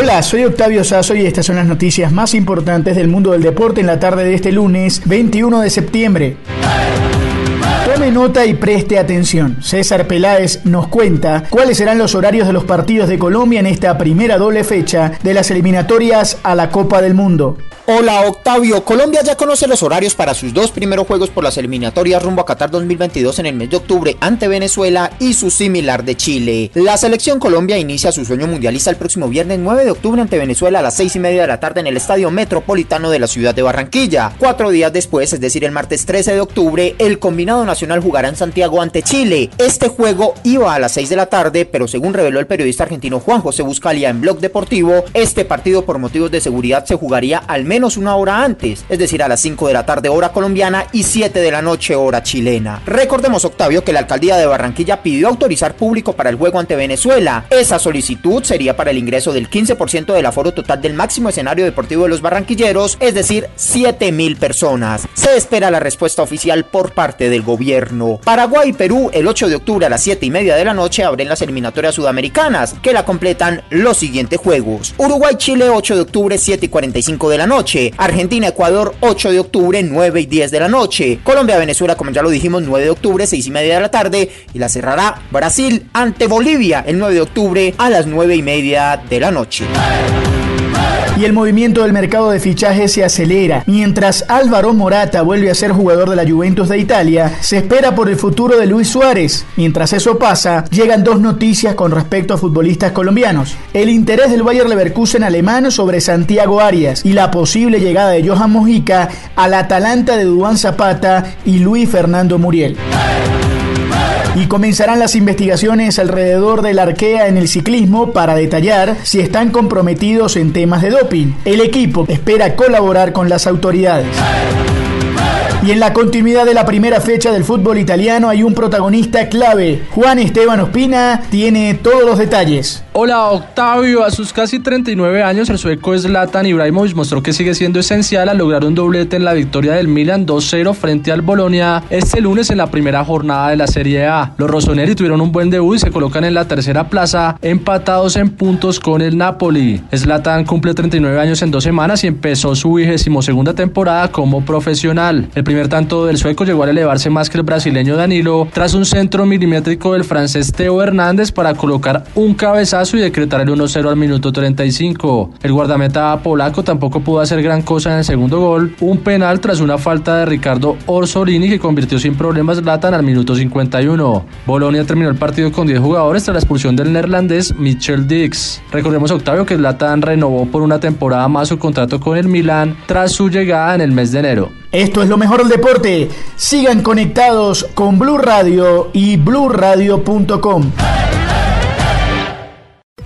Hola, soy Octavio Sazo y estas son las noticias más importantes del mundo del deporte en la tarde de este lunes 21 de septiembre. Tome nota y preste atención. César Peláez nos cuenta cuáles serán los horarios de los partidos de Colombia en esta primera doble fecha de las eliminatorias a la Copa del Mundo. Hola Octavio, Colombia ya conoce los horarios para sus dos primeros juegos por las eliminatorias rumbo a Qatar 2022 en el mes de octubre ante Venezuela y su similar de Chile. La selección Colombia inicia su sueño mundialista el próximo viernes 9 de octubre ante Venezuela a las 6 y media de la tarde en el Estadio Metropolitano de la ciudad de Barranquilla. Cuatro días después, es decir el martes 13 de octubre, el combinado nacional jugará en Santiago ante Chile. Este juego iba a las 6 de la tarde, pero según reveló el periodista argentino Juan José Buscalia en Blog Deportivo, este partido por motivos de seguridad se jugaría al menos una hora antes, es decir, a las 5 de la tarde hora colombiana y 7 de la noche hora chilena. Recordemos, Octavio, que la alcaldía de Barranquilla pidió autorizar público para el juego ante Venezuela. Esa solicitud sería para el ingreso del 15% del aforo total del máximo escenario deportivo de los barranquilleros, es decir, 7 mil personas. Se espera la respuesta oficial por parte del gobierno. Paraguay y Perú, el 8 de octubre a las 7 y media de la noche, abren las eliminatorias sudamericanas, que la completan los siguientes juegos. Uruguay-Chile, 8 de octubre, 7 y 45 de la noche. Argentina-Ecuador 8 de octubre 9 y 10 de la noche. Colombia-Venezuela como ya lo dijimos 9 de octubre 6 y media de la tarde y la cerrará Brasil ante Bolivia el 9 de octubre a las 9 y media de la noche. Y el movimiento del mercado de fichajes se acelera. Mientras Álvaro Morata vuelve a ser jugador de la Juventus de Italia, se espera por el futuro de Luis Suárez. Mientras eso pasa, llegan dos noticias con respecto a futbolistas colombianos. El interés del Bayer Leverkusen alemán sobre Santiago Arias y la posible llegada de Johan Mojica al Atalanta de Duan Zapata y Luis Fernando Muriel y comenzarán las investigaciones alrededor del Arkea en el ciclismo para detallar si están comprometidos en temas de doping. El equipo espera colaborar con las autoridades. Y en la continuidad de la primera fecha del fútbol italiano hay un protagonista clave. Juan Esteban Ospina tiene todos los detalles. Hola Octavio, a sus casi 39 años el sueco Zlatan Ibrahimovic mostró que sigue siendo esencial al lograr un doblete en la victoria del Milan 2-0 frente al Bolonia este lunes en la primera jornada de la Serie A. Los rossoneri tuvieron un buen debut y se colocan en la tercera plaza empatados en puntos con el Napoli. Zlatan cumple 39 años en dos semanas y empezó su vigésimo segunda temporada como profesional. El primer tanto del sueco llegó a elevarse más que el brasileño Danilo tras un centro milimétrico del francés Teo Hernández para colocar un cabezazo y decretar el 1-0 al minuto 35. El guardameta polaco tampoco pudo hacer gran cosa en el segundo gol, un penal tras una falta de Ricardo Orsolini que convirtió sin problemas Latan al minuto 51. Bolonia terminó el partido con 10 jugadores tras la expulsión del neerlandés Michel Dix. Recordemos Octavio que Latan renovó por una temporada más su contrato con el Milan tras su llegada en el mes de enero. Esto es lo mejor del deporte. Sigan conectados con Blue Radio y bluradio.com.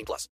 18 plus.